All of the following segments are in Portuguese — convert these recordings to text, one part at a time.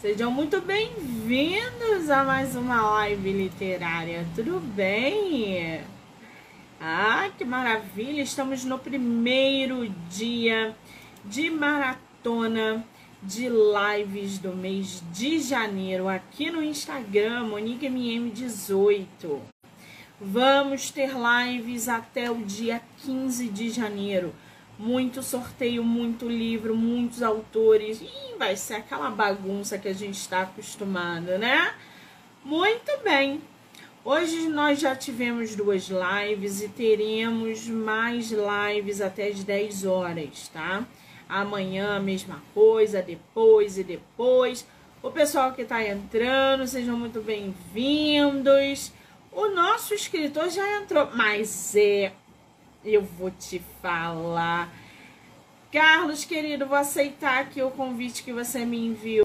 Sejam muito bem-vindos a mais uma live literária. Tudo bem? Ah, que maravilha! Estamos no primeiro dia de maratona de lives do mês de janeiro aqui no Instagram, MoniqueMM18. Vamos ter lives até o dia 15 de janeiro muito sorteio, muito livro, muitos autores. Vai ser aquela bagunça que a gente está acostumado, né? Muito bem. Hoje nós já tivemos duas lives e teremos mais lives até as 10 horas, tá? Amanhã a mesma coisa, depois e depois. O pessoal que está entrando, sejam muito bem-vindos. O nosso escritor já entrou, mas é eu vou te falar. Carlos, querido, vou aceitar aqui o convite que você me enviou.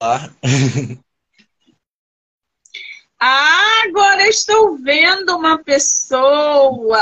Ah. ah, agora estou vendo uma pessoa.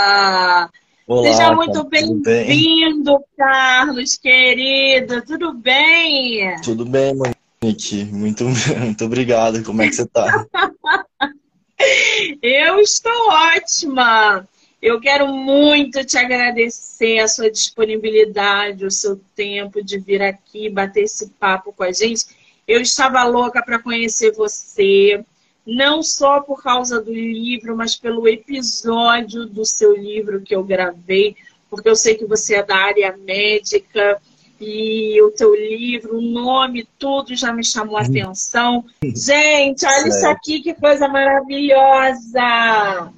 Olá, Seja muito bem-vindo, Carlos, querido. Tudo bem? Tudo bem, Monique. Muito, muito obrigado. Como é que você está? Eu estou ótima. Eu quero muito te agradecer a sua disponibilidade, o seu tempo de vir aqui bater esse papo com a gente. Eu estava louca para conhecer você não só por causa do livro, mas pelo episódio do seu livro que eu gravei, porque eu sei que você é da área médica e o teu livro, o nome, tudo já me chamou a uhum. atenção. Gente, olha isso aqui, que coisa maravilhosa!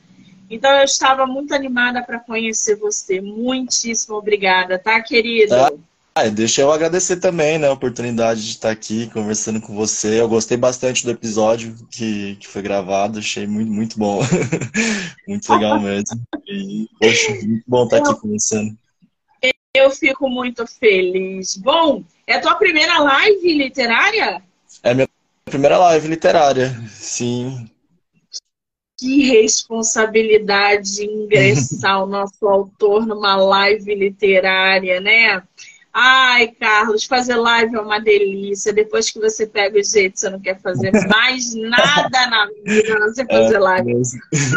Então eu estava muito animada para conhecer você. Muitíssimo obrigada, tá, querido? Tá. Ah, deixa eu agradecer também né, a oportunidade de estar aqui conversando com você. Eu gostei bastante do episódio que, que foi gravado, achei muito, muito bom. muito legal mesmo. E, poxa, muito bom estar aqui conversando. Eu fico muito feliz. Bom, é a tua primeira live literária? É a minha primeira live literária, sim. Que responsabilidade ingressar o nosso autor numa live literária, né? Ai, Carlos, fazer live é uma delícia. Depois que você pega o jeito, você não quer fazer mais nada na vida, você é, fazer live.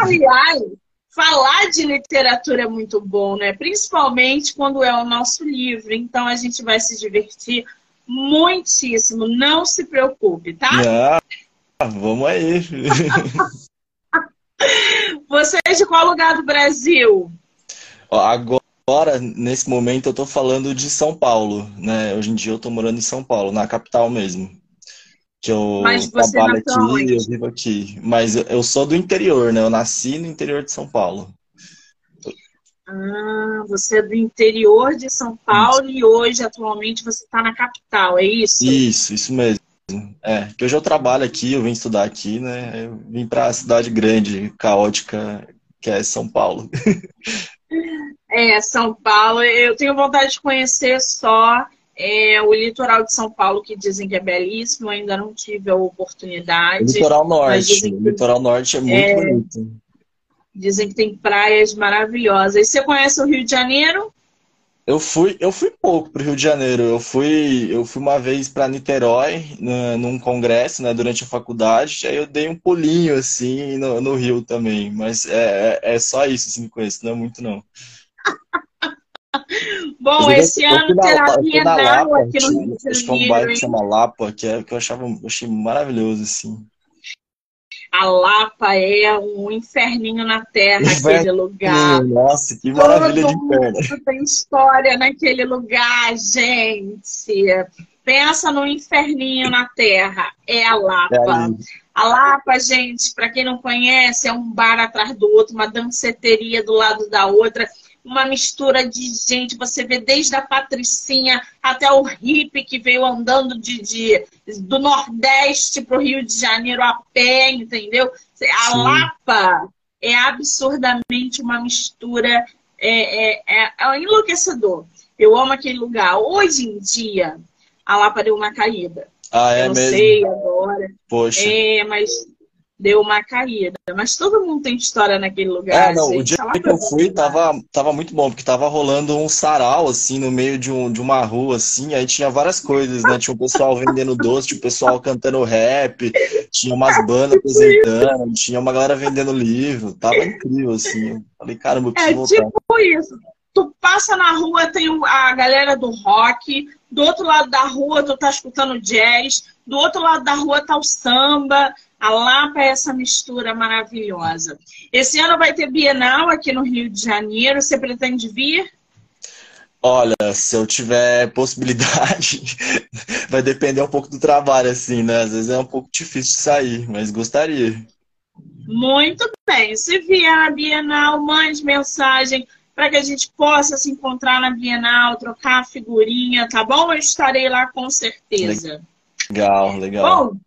Aliás, falar de literatura é muito bom, né? Principalmente quando é o nosso livro. Então a gente vai se divertir muitíssimo. Não se preocupe, tá? Ah, vamos aí. Você é de qual lugar do Brasil? Agora Agora, nesse momento, eu tô falando de São Paulo, né? Hoje em dia eu tô morando em São Paulo, na capital mesmo. Que eu trabalho aqui, onde? eu vivo aqui. Mas eu sou do interior, né? Eu nasci no interior de São Paulo. Ah, você é do interior de São Paulo isso. e hoje, atualmente, você está na capital, é isso? Isso, isso mesmo. É, que hoje eu trabalho aqui, eu vim estudar aqui, né? Eu vim para a cidade grande, caótica, que é São Paulo. É, São Paulo. Eu tenho vontade de conhecer só é, o litoral de São Paulo, que dizem que é belíssimo. Ainda não tive a oportunidade. O litoral norte. Que, o litoral norte é muito é, bonito. Dizem que tem praias maravilhosas. E você conhece o Rio de Janeiro? Eu fui, eu fui pouco para o Rio de Janeiro. Eu fui, eu fui uma vez para Niterói, num congresso, né, durante a faculdade. Aí eu dei um pulinho assim no, no Rio também. Mas é, é, é só isso, assim, conheço. Não é muito não. Bom, esse ano terá Bienal aqui no Rio de Janeiro. Um bairro que chama Lapa, que, é, que eu achava, eu achei maravilhoso, assim. A Lapa é um inferninho na terra, aquele lugar. Nossa, que maravilha Todo de inferno. tem história naquele lugar, gente. Pensa no inferninho na terra. É a Lapa. É a Lapa, gente, para quem não conhece, é um bar atrás do outro, uma danceteria do lado da outra uma mistura de gente. Você vê desde a Patricinha até o hippie que veio andando de, de do Nordeste para o Rio de Janeiro a pé, entendeu? A Sim. Lapa é absurdamente uma mistura, é, é, é, é enlouquecedor. Eu amo aquele lugar. Hoje em dia, a Lapa deu uma caída. Ah, é Eu mesmo? sei agora. Poxa. É, mas deu uma caída. Mas todo mundo tem história naquele lugar. É, não, gente. o dia que eu fui tava, tava muito bom, porque tava rolando um sarau, assim, no meio de, um, de uma rua, assim, aí tinha várias coisas, né? Tinha o pessoal vendendo doce, tinha o pessoal cantando rap, tinha umas bandas apresentando, tinha uma galera vendendo livro, tava incrível, assim. Eu falei, caramba, eu preciso é, voltar. É tipo isso. Tu passa na rua, tem a galera do rock, do outro lado da rua tu tá escutando jazz, do outro lado da rua tá o samba, a Lapa é essa mistura maravilhosa. Esse ano vai ter Bienal aqui no Rio de Janeiro. Você pretende vir? Olha, se eu tiver possibilidade, vai depender um pouco do trabalho, assim, né? Às vezes é um pouco difícil de sair, mas gostaria. Muito bem. Se vier a Bienal, mande mensagem para que a gente possa se encontrar na Bienal, trocar figurinha, tá bom? Eu estarei lá com certeza. Legal, legal. Bom,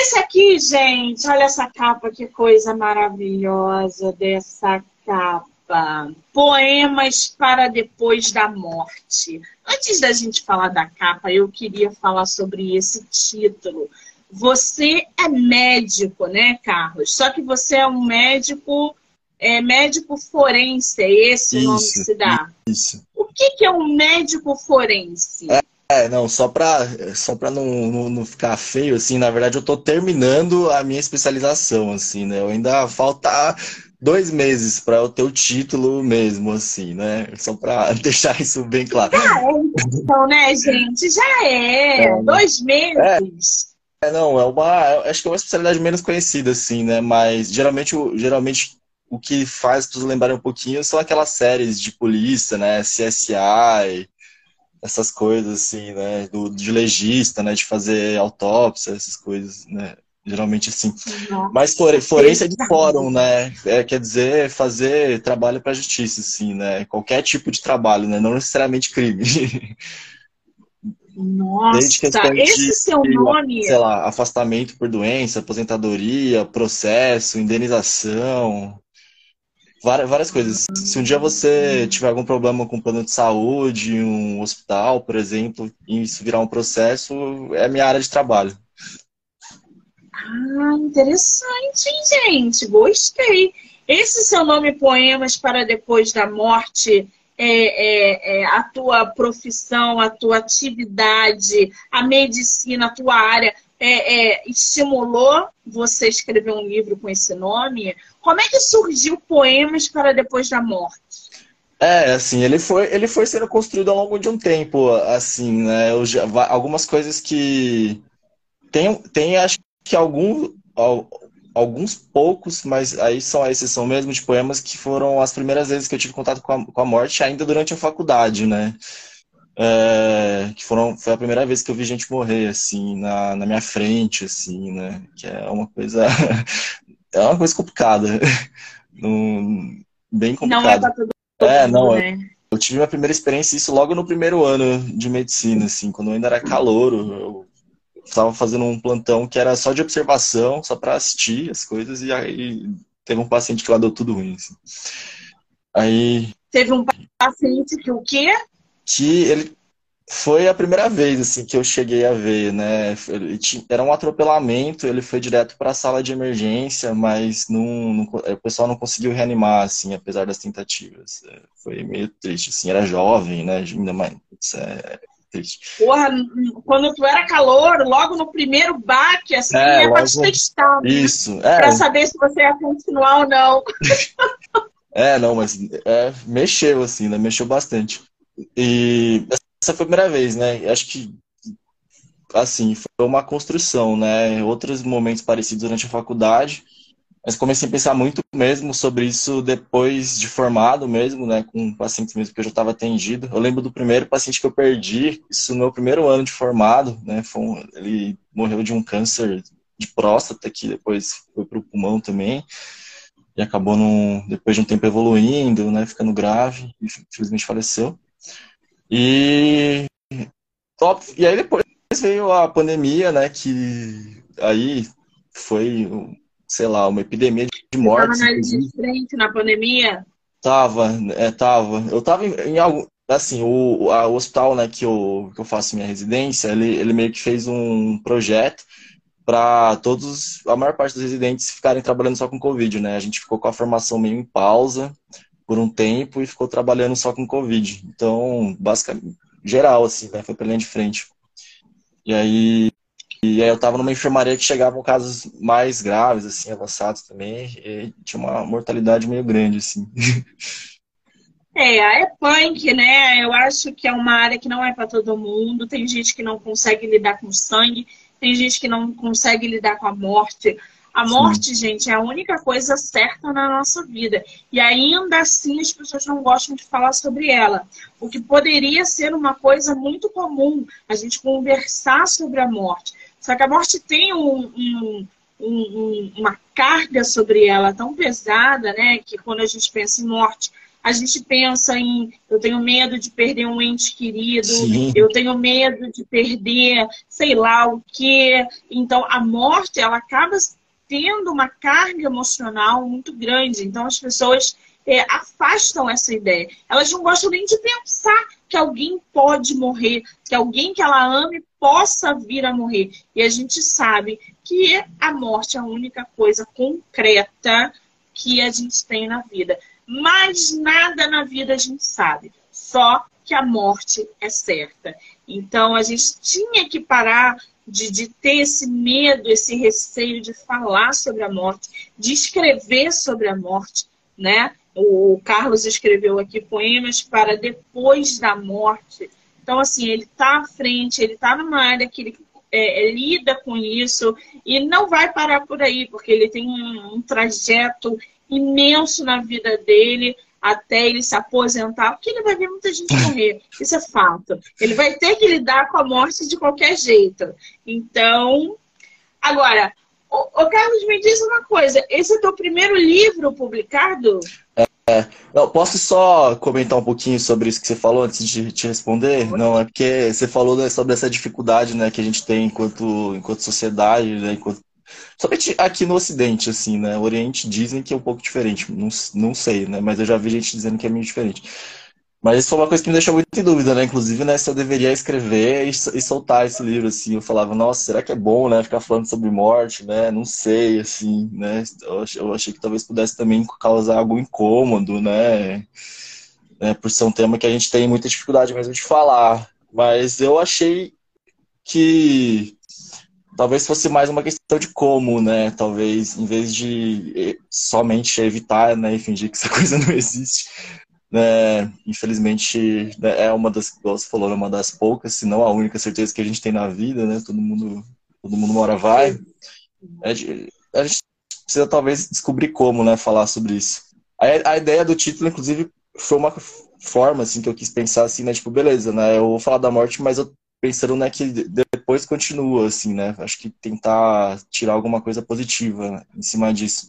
esse aqui, gente, olha essa capa, que coisa maravilhosa dessa capa. Poemas para depois da morte. Antes da gente falar da capa, eu queria falar sobre esse título. Você é médico, né, Carlos? Só que você é um médico, é médico forense, é esse isso, o nome que se dá? Isso. O que, que é um médico forense? É é, não, só para só pra não, não, não, ficar feio, assim, na verdade eu tô terminando a minha especialização, assim, né? Eu ainda falta dois meses para eu ter o título mesmo, assim, né? Só para deixar isso bem claro. Já é, então, né, gente? Já é. é dois meses. É, é, não, é uma. Acho que é uma especialidade menos conhecida, assim, né? Mas geralmente, geralmente o que faz as pessoas lembrarem um pouquinho são aquelas séries de polícia, né? CSI essas coisas assim, né, do, de legista, né, de fazer autópsia, essas coisas, né, geralmente assim. Nossa. Mas forense é de fórum, né, é, quer dizer fazer trabalho para a justiça, assim, né, qualquer tipo de trabalho, né, não necessariamente crime. Nossa, esse de, seu nome... Sei lá, afastamento por doença, aposentadoria, processo, indenização, Várias, coisas. Se um dia você tiver algum problema com plano de saúde, um hospital, por exemplo, e isso virar um processo, é minha área de trabalho. Ah, interessante, gente. Gostei. Esse seu nome Poemas para Depois da Morte é, é, é, a tua profissão, a tua atividade, a medicina, a tua área é, é, estimulou você escrever um livro com esse nome? Como é que surgiu Poemas para Depois da Morte? É, assim, ele foi, ele foi sendo construído ao longo de um tempo, assim, né? Eu já, algumas coisas que. Tem, tem acho que algum, alguns poucos, mas aí são a exceção mesmo, de poemas que foram as primeiras vezes que eu tive contato com a, com a morte, ainda durante a faculdade, né? É, que foram, foi a primeira vez que eu vi gente morrer, assim, na, na minha frente, assim, né? Que é uma coisa, é uma coisa complicada, bem complicada. Não é é, não, né? Eu, eu tive minha primeira experiência isso logo no primeiro ano de medicina, assim, quando eu ainda era calouro, eu estava fazendo um plantão que era só de observação, só para assistir as coisas, e aí teve um paciente que lá deu tudo ruim, assim. Aí... Teve um paciente que o quê? Que ele foi a primeira vez assim que eu cheguei a ver, né? Era um atropelamento, ele foi direto para a sala de emergência, mas não, não, o pessoal não conseguiu reanimar, assim, apesar das tentativas. É, foi meio triste, assim, era jovem, né? Ainda mais, isso é triste. Porra, quando tu era calor, logo no primeiro baque, assim, é, é logo... te testar, né? Isso, é. Pra saber se você ia continuar ou não. é, não, mas é, mexeu, assim, né? Mexeu bastante. E essa foi a primeira vez, né? Acho que, assim, foi uma construção, né? Outros momentos parecidos durante a faculdade, mas comecei a pensar muito mesmo sobre isso depois de formado mesmo, né? Com pacientes mesmo que eu já estava atendido. Eu lembro do primeiro paciente que eu perdi, isso no meu primeiro ano de formado, né? Um, ele morreu de um câncer de próstata, que depois foi para o pulmão também e acabou num, depois de um tempo evoluindo, né, ficando grave, e infelizmente faleceu. E, top, e aí depois veio a pandemia, né? Que aí foi, sei lá, uma epidemia de mortes. Tava na frente na pandemia? Tava, é, tava. Eu tava em, em algum. Assim, o, a, o hospital né, que, eu, que eu faço minha residência, ele, ele meio que fez um projeto para todos, a maior parte dos residentes ficarem trabalhando só com Covid, né? A gente ficou com a formação meio em pausa por um tempo e ficou trabalhando só com Covid. Então, basicamente, geral, assim, né? Foi pra linha de frente. E aí, e aí eu tava numa enfermaria que chegavam casos mais graves, assim, avançados também, e tinha uma mortalidade meio grande, assim. É, é punk, né? Eu acho que é uma área que não é para todo mundo. Tem gente que não consegue lidar com sangue, tem gente que não consegue lidar com a morte. A morte, Sim. gente, é a única coisa certa na nossa vida. E ainda assim as pessoas não gostam de falar sobre ela. O que poderia ser uma coisa muito comum, a gente conversar sobre a morte. Só que a morte tem um, um, um, uma carga sobre ela tão pesada, né? Que quando a gente pensa em morte, a gente pensa em eu tenho medo de perder um ente querido, Sim. eu tenho medo de perder sei lá o que. Então a morte ela acaba tendo uma carga emocional muito grande. Então as pessoas é, afastam essa ideia. Elas não gostam nem de pensar que alguém pode morrer, que alguém que ela ame possa vir a morrer. E a gente sabe que a morte é a única coisa concreta que a gente tem na vida. Mas nada na vida a gente sabe, só que a morte é certa. Então a gente tinha que parar de, de ter esse medo, esse receio de falar sobre a morte, de escrever sobre a morte, né? O Carlos escreveu aqui poemas para depois da morte. Então, assim, ele está à frente, ele está numa área que ele é, lida com isso e não vai parar por aí, porque ele tem um, um trajeto imenso na vida dele até ele se aposentar, porque ele vai ver muita gente morrer. Isso é fato. Ele vai ter que lidar com a morte de qualquer jeito. Então, agora, o, o Carlos, me diz uma coisa: esse é o teu primeiro livro publicado? É, eu posso só comentar um pouquinho sobre isso que você falou antes de te responder? Não, é porque você falou né, sobre essa dificuldade né, que a gente tem enquanto, enquanto sociedade, né, enquanto Somente aqui no Ocidente, assim, né? O Oriente dizem que é um pouco diferente. Não, não sei, né? Mas eu já vi gente dizendo que é meio diferente. Mas isso foi uma coisa que me deixou muito em dúvida, né? Inclusive, né, se eu deveria escrever e, e, soltar esse livro, assim. Eu falava, nossa, será que é bom, né? Ficar falando sobre morte, né? Não sei, assim, né? Eu, eu achei que talvez pudesse também causar algum incômodo, né? né? Por ser um tema que a gente tem muita dificuldade mesmo de falar. Mas eu achei que talvez fosse mais uma questão de como, né? Talvez, em vez de eh, somente evitar, né, e fingir que essa coisa não existe, né? Infelizmente, né, é uma das, como você falou, é uma das poucas, se não a única certeza que a gente tem na vida, né? Todo mundo, todo mundo mora vai. É de, a gente precisa talvez descobrir como, né, falar sobre isso. A, a ideia do título, inclusive, foi uma forma, assim, que eu quis pensar, assim, né? Tipo, beleza, né? Eu vou falar da morte, mas eu pensando né, que depois continua, assim, né? Acho que tentar tirar alguma coisa positiva em cima disso.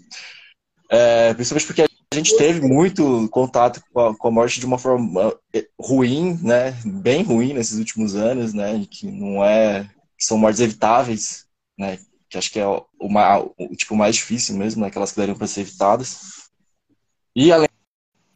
É, principalmente porque a gente teve muito contato com a, com a, morte de uma forma é, ruim, né? Bem ruim nesses últimos anos, né? Que não é... Que são mortes evitáveis, né? Que acho que é o, o, o tipo mais difícil mesmo, né? Aquelas que dariam para ser evitadas. E além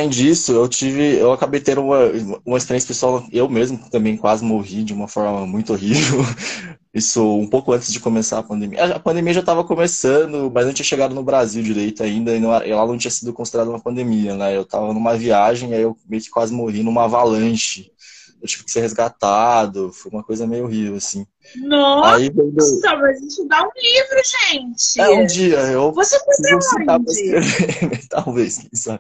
Além disso, eu tive, eu acabei tendo uma, uma experiência pessoal, eu mesmo também quase morri de uma forma muito horrível. Isso um pouco antes de começar a pandemia. A pandemia já estava começando, mas não tinha chegado no Brasil direito ainda, e não, ela não tinha sido considerada uma pandemia, né? Eu estava numa viagem, aí eu meio que quase morri numa avalanche. Eu tive que ser resgatado, foi uma coisa meio horrível, assim. Nossa, aí, mas isso dá um livro, gente. É, um dia. Eu Você foi pra onde? Talvez, sabe?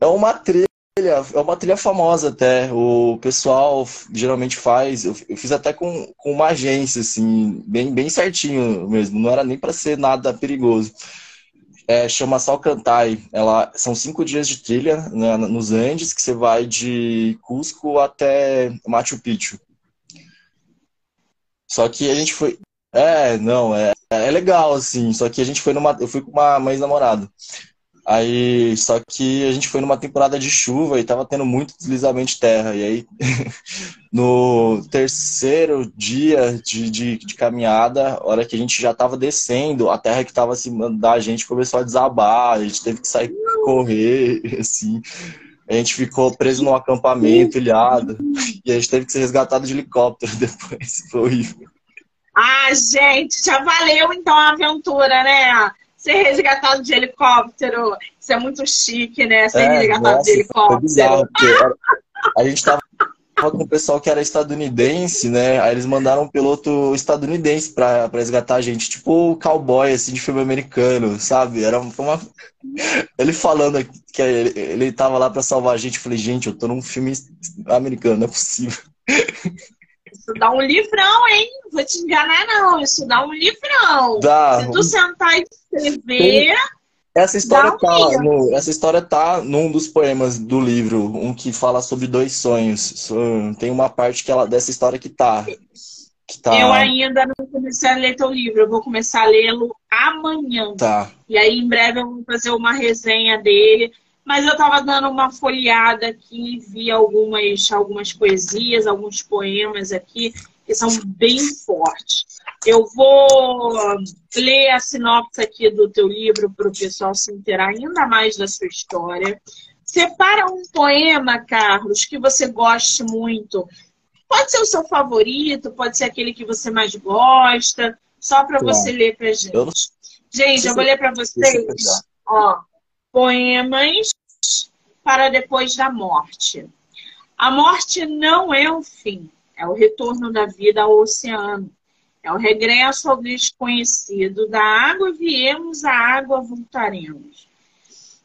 É uma trilha, é uma trilha famosa até. O pessoal geralmente faz. Eu, fiz até com, com uma agência, assim, bem, bem certinho mesmo. Não era nem para ser nada perigoso. É, chama Salcantay. Ela são cinco dias de trilha né, nos Andes que você vai de Cusco até Machu Picchu. Só que a gente foi. É, não, é, é legal, assim. Só que a gente foi numa. Eu fui com uma, uma ex-namorada. Aí, só que a gente foi numa temporada de chuva e tava tendo muito deslizamento de terra. E aí, no terceiro dia de, de, de, caminhada, hora que a gente já tava descendo, a terra que tava acima da gente começou a desabar, a gente teve que sair correr, assim. A gente ficou preso num acampamento ilhado e a gente teve que ser resgatado de helicóptero depois. Foi horrível. Ah, gente, já valeu então a aventura, né? Ser resgatado de helicóptero. Isso é muito chique, né? Ser é, resgatado nossa, de helicóptero. Bizarro, a gente tava com o pessoal que era estadunidense, né? Aí eles mandaram um piloto estadunidense pra, pra resgatar a gente, tipo o cowboy, assim, de filme americano, sabe? Era uma. Ele falando que ele, ele tava lá pra salvar a gente. Eu falei, gente, eu tô num filme americano, não é possível. Isso dá um livrão, hein? Vou te enganar, não. Isso dá um livrão. Dá. Se tu sentar e escrever. Essa história, tá no, essa história tá num dos poemas do livro, um que fala sobre dois sonhos. Tem uma parte que ela, dessa história que tá, que tá. Eu ainda não comecei a ler teu livro, eu vou começar a lê-lo amanhã. Tá. E aí em breve eu vou fazer uma resenha dele. Mas eu estava dando uma folheada aqui, vi algumas, algumas poesias, alguns poemas aqui, que são bem fortes. Eu vou ler a sinopse aqui do teu livro para o pessoal se inteirar ainda mais da sua história. Separa um poema, Carlos, que você goste muito. Pode ser o seu favorito, pode ser aquele que você mais gosta, só para você ler para gente. Gente, eu vou ler para vocês. Ó, poemas para depois da morte. A morte não é o fim, é o retorno da vida ao oceano. É o regresso ao desconhecido. Da água viemos, à água voltaremos.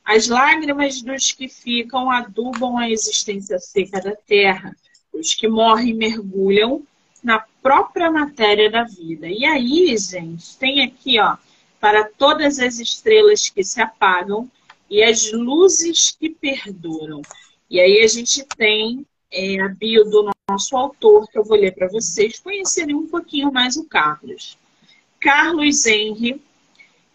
As lágrimas dos que ficam adubam a existência seca da terra. Os que morrem mergulham na própria matéria da vida. E aí, gente, tem aqui, ó, para todas as estrelas que se apagam e as luzes que perduram. E aí a gente tem é, a bio do nosso autor, que eu vou ler para vocês, conhecerem um pouquinho mais o Carlos. Carlos Henry.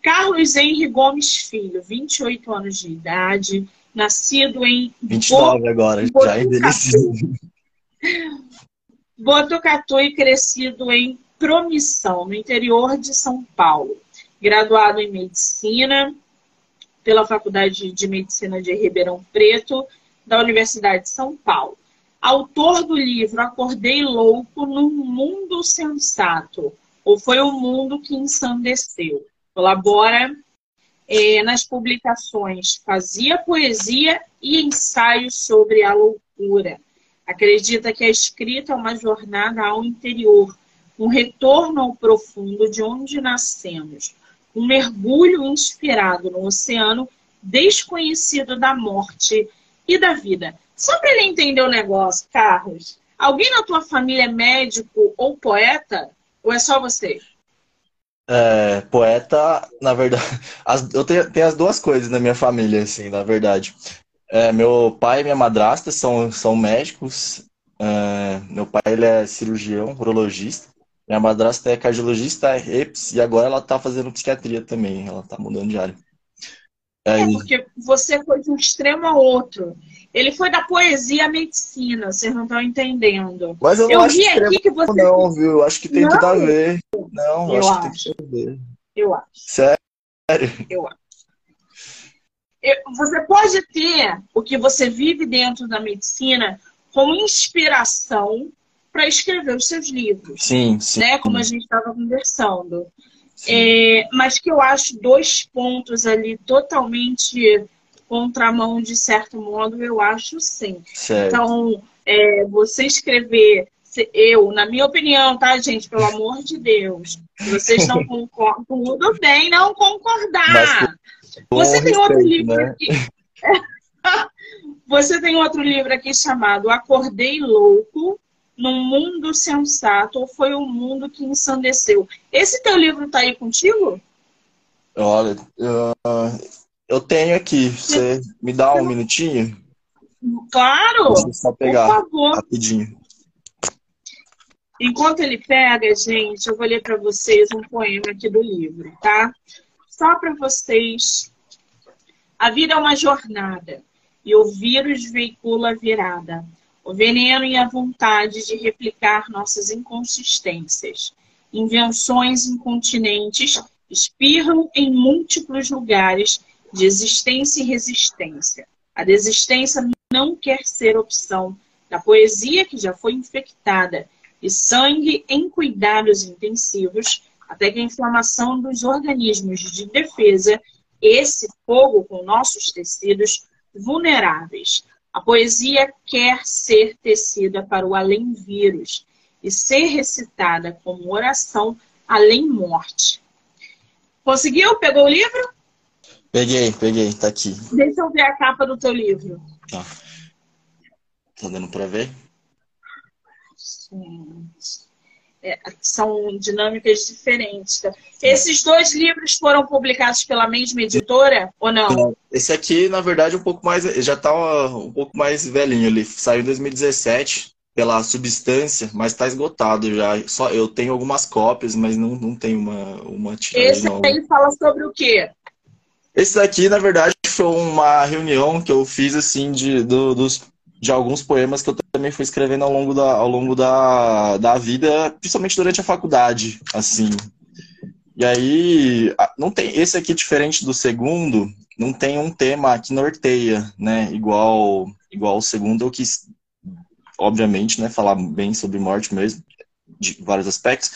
Carlos Henry Gomes Filho, 28 anos de idade, nascido em 29 Bo... agora, já envelhecido. Botucatu e crescido em Promissão, no interior de São Paulo. Graduado em Medicina pela Faculdade de Medicina de Ribeirão Preto, da Universidade de São Paulo. Autor do livro Acordei Louco num Mundo Sensato, ou foi o mundo que ensandeceu. Colabora é, nas publicações Fazia Poesia e Ensaios sobre a Loucura. Acredita que a escrita é uma jornada ao interior, um retorno ao profundo de onde nascemos, um mergulho inspirado no oceano desconhecido da morte e da vida. Só para ele entender o negócio, Carlos, alguém na tua família é médico ou poeta? Ou é só você? É, poeta, na verdade, as, eu tenho, tenho, as duas coisas na minha família, assim, na verdade. É, meu pai e minha madrasta são, são médicos. É, meu pai ele é cirurgião, urologista. Minha madrasta é cardiologista, é EPS, e agora ela tá fazendo psiquiatria também. Ela tá mudando de área. É, é porque você foi de um extremo ao outro. Ele foi da poesia à medicina, vocês não estão entendendo. Mas eu, eu acho vi aqui que você. Não, viu? Acho que tem não. tudo a ver. Não, eu acho, acho, que tem tudo a ver. Eu acho. Sério? Eu acho. Você pode ter o que você vive dentro da medicina como inspiração para escrever os seus livros. Sim, sim. Né? Como a gente estava conversando. É, mas que eu acho dois pontos ali totalmente contramão, de certo modo, eu acho sim. Certo. Então, é, você escrever, eu, na minha opinião, tá, gente? Pelo amor de Deus, vocês não concordam, tudo bem não concordar. Você tem outro livro né? aqui. você tem outro livro aqui chamado Acordei Louco, num mundo sensato ou foi o um mundo que ensandeceu? Esse teu livro tá aí contigo? Olha, uh, eu tenho aqui. Você me dá um minutinho? Claro! Deixa eu só pegar por favor. rapidinho. Enquanto ele pega, gente, eu vou ler para vocês um poema aqui do livro, tá? Só para vocês. A vida é uma jornada e o vírus veicula a virada o veneno e a vontade de replicar nossas inconsistências. Invenções incontinentes espirram em múltiplos lugares de existência e resistência. A desistência não quer ser opção da poesia que já foi infectada e sangue em cuidados intensivos, até que a inflamação dos organismos de defesa, esse fogo com nossos tecidos vulneráveis. A poesia quer ser tecida para o além-vírus e ser recitada como oração além-morte. Conseguiu? Pegou o livro? Peguei, peguei, tá aqui. Deixa eu ver a capa do teu livro. Tá. Tá dando pra ver? Gente. É, são dinâmicas diferentes. Tá? Esses dois livros foram publicados pela mesma editora ou não? Esse aqui, na verdade, um pouco mais já tá um pouco mais velhinho. Ele saiu em 2017 pela Substância, mas está esgotado já. Só eu tenho algumas cópias, mas não, não tem uma uma tiragem. Esse aí fala sobre o quê? Esse daqui, na verdade, foi uma reunião que eu fiz assim de do, dos de alguns poemas que eu também fui escrevendo ao longo da, ao longo da, da vida, principalmente durante a faculdade, assim. E aí, não tem esse aqui diferente do segundo, não tem um tema que norteia, né? Igual igual o segundo, eu quis obviamente, né, falar bem sobre morte mesmo, de vários aspectos.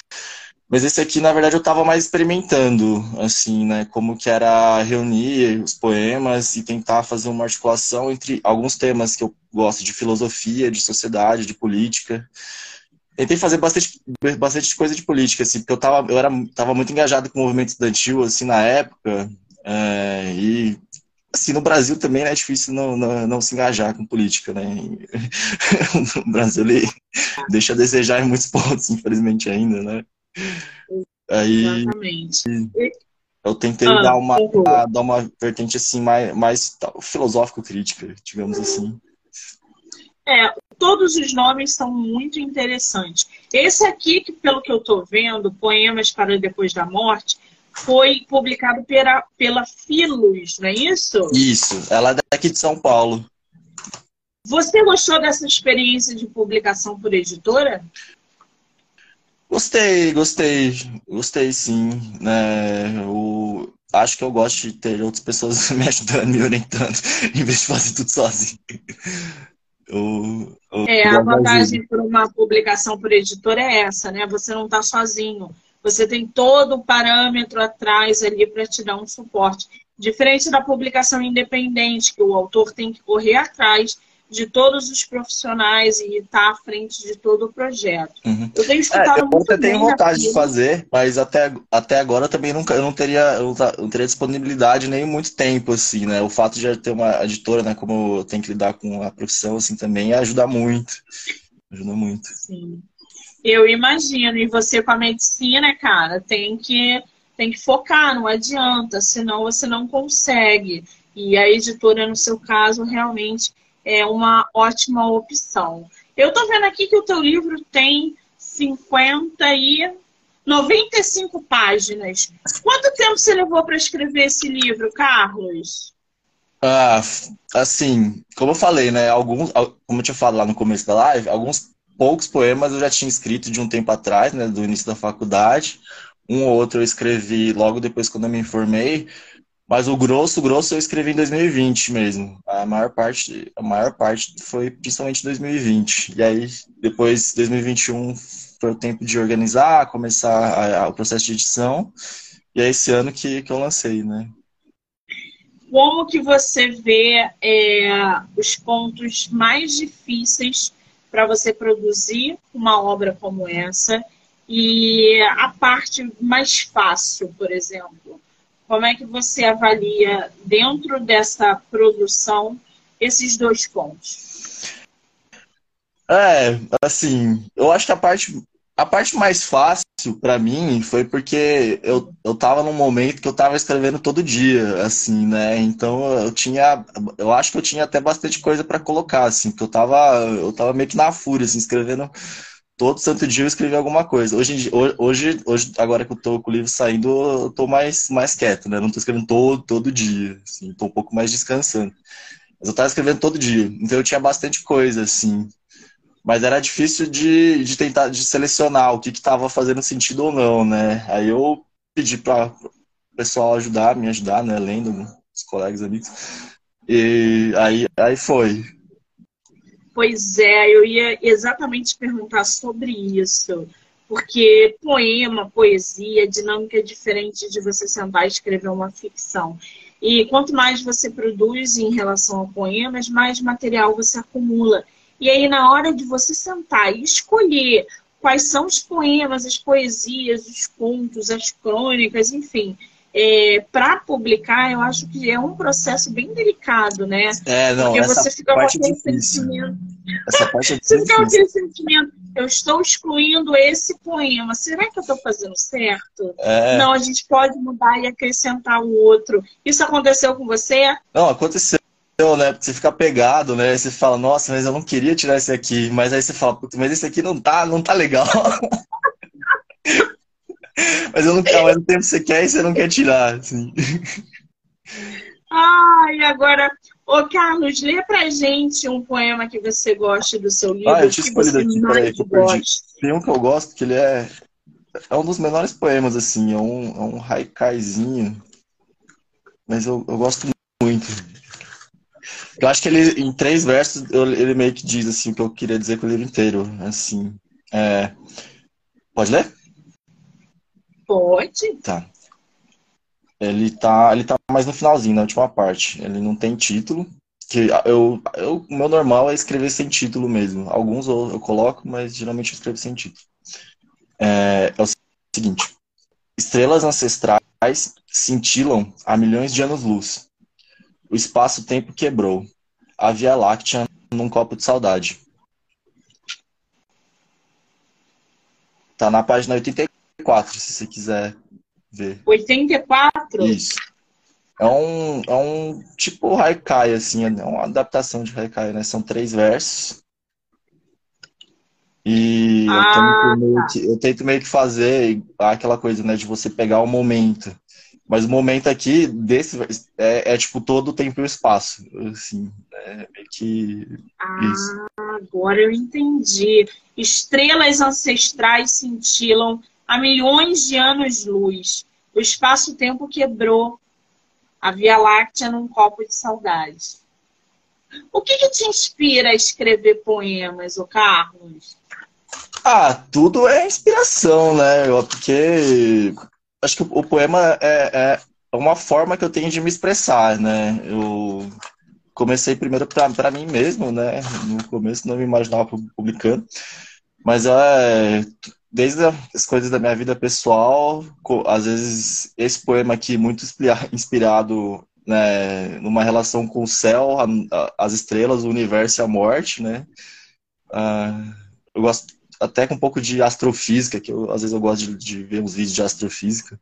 Mas esse aqui, na verdade, eu estava mais experimentando, assim, né? Como que era reunir os poemas e tentar fazer uma articulação entre alguns temas que eu gosto, de filosofia, de sociedade, de política. Tentei fazer bastante, bastante coisa de política, assim, porque eu tava, eu era, tava muito engajado com o movimento estudantil, assim, na época. É, e assim, no Brasil também né, é difícil não, não, não, se engajar com política, né? o Brasil ele deixa a desejar em muitos pontos, infelizmente ainda, né? Aí, Exatamente. Eu tentei ah, dar, uma, dar uma vertente assim mais, mais filosófico-crítica, digamos assim. É, todos os nomes são muito interessantes. Esse aqui, que pelo que eu estou vendo, Poemas para Depois da Morte, foi publicado pela, pela Filos, não é isso? Isso, ela é daqui de São Paulo. Você gostou dessa experiência de publicação por editora? Gostei, gostei, gostei sim. Né? Eu acho que eu gosto de ter outras pessoas me ajudando, me orientando, em vez de fazer tudo sozinho. Eu, eu é, a vantagem por uma publicação por editora é essa, né? Você não está sozinho. Você tem todo o parâmetro atrás ali para te dar um suporte. Diferente da publicação independente, que o autor tem que correr atrás de todos os profissionais e estar tá à frente de todo o projeto. Uhum. Eu tenho escutado é, eu muito tenho vontade de fazer, mas até, até agora também nunca, eu não teria, eu não teria disponibilidade nem muito tempo, assim, né? O fato de ter uma editora, né, como eu tenho que lidar com a profissão, assim, também ajuda muito. Ajuda muito. Sim. Eu imagino. E você com a medicina, cara, tem que, tem que focar, não adianta, senão você não consegue. E a editora, no seu caso, realmente é uma ótima opção. Eu tô vendo aqui que o teu livro tem 50 e 95 páginas. Quanto tempo você levou para escrever esse livro, Carlos? Ah, assim, como eu falei, né? Alguns, como eu tinha falado lá no começo da live, alguns poucos poemas eu já tinha escrito de um tempo atrás, né? Do início da faculdade. Um ou outro eu escrevi logo depois quando eu me informei. Mas o grosso, grosso eu escrevi em 2020 mesmo. A maior parte, a maior parte foi principalmente 2020. E aí, depois, 2021 foi o tempo de organizar, começar a, a, o processo de edição. E é esse ano que, que eu lancei, né? Como que você vê é, os pontos mais difíceis para você produzir uma obra como essa e a parte mais fácil, por exemplo? Como é que você avalia dentro dessa produção esses dois pontos? É, assim, eu acho que a parte, a parte mais fácil para mim foi porque eu, eu tava num momento que eu tava escrevendo todo dia, assim, né? Então eu tinha, eu acho que eu tinha até bastante coisa para colocar, assim, porque eu tava, eu tava meio que na fúria, assim, escrevendo todo santo dia eu escrevi alguma coisa. Hoje, hoje, hoje agora que eu tô com o livro saindo, eu tô mais, mais quieto, né? Não tô escrevendo todo, todo dia, assim, tô um pouco mais descansando. Mas eu tava escrevendo todo dia, então eu tinha bastante coisa, assim. Mas era difícil de, de tentar, de selecionar o que que tava fazendo sentido ou não, né? Aí eu pedi para o pessoal ajudar, me ajudar, né? Lendo, os colegas, amigos. E aí, aí foi. Pois é, eu ia exatamente perguntar sobre isso. Porque poema, poesia, dinâmica é diferente de você sentar e escrever uma ficção. E quanto mais você produz em relação a poemas, mais material você acumula. E aí, na hora de você sentar e escolher quais são os poemas, as poesias, os contos, as crônicas, enfim, é, para publicar, eu acho que é um processo bem delicado, né? É, não, Porque você fica com aquele sentimento. Essa parte é você fica com aquele sentimento, eu estou excluindo esse poema. Será que eu estou fazendo certo? É... Não, a gente pode mudar e acrescentar o outro. Isso aconteceu com você? Não, aconteceu. Né? Você fica pegado, né? Você fala, nossa, mas eu não queria tirar esse aqui. Mas aí você fala, mas esse aqui não tá, não tá legal. Mas eu não, ao mesmo tempo você quer e você não quer tirar, assim. Ai, agora, ô Carlos, lê pra gente um poema que você goste do seu livro. Ah, eu tinha escolhido aqui, peraí, que eu perdi. Tem um que eu gosto, que ele é. É um dos menores poemas, assim, é um, é um haikaizinho. Mas eu, eu gosto muito. Eu acho que ele, em três versos, ele meio que diz assim o que eu queria dizer com o livro inteiro. Assim. É... Pode ler? Pode. Tá. Ele tá, ele tá mais no finalzinho, na última parte. Ele não tem título. Que eu, eu, o meu normal é escrever sem título mesmo. Alguns eu, eu coloco, mas geralmente eu escrevo sem título. É, é o seguinte: estrelas ancestrais cintilam há milhões de anos-luz. O espaço-tempo quebrou. A Via Láctea num copo de saudade. Tá na página 84. 84, se você quiser ver. 84? Isso. É um, é um tipo haikai, assim, é uma adaptação de haikai, né? São três versos. E ah, eu, tento tá. que, eu, tento meio que fazer aquela coisa, né, de você pegar o momento. Mas o momento aqui desse é, é tipo todo o tempo e o espaço. Assim, é meio que. Ah, isso. agora eu entendi. Estrelas ancestrais cintilam há milhões de anos-luz. O espaço-tempo quebrou a Via Láctea num copo de saudade. O que, que te inspira a escrever poemas, o Carlos? Ah, tudo é inspiração, né? Porque acho que o poema é, é uma forma que eu tenho de me expressar, né? Eu comecei primeiro para mim mesmo, né? No começo não me imaginava publicando, mas é, desde as coisas da minha vida pessoal, às vezes esse poema aqui muito inspirado né, numa relação com o céu, as estrelas, o universo e a morte, né? Uh, eu gosto até com um pouco de astrofísica, que eu, às vezes eu gosto de, de ver uns vídeos de astrofísica,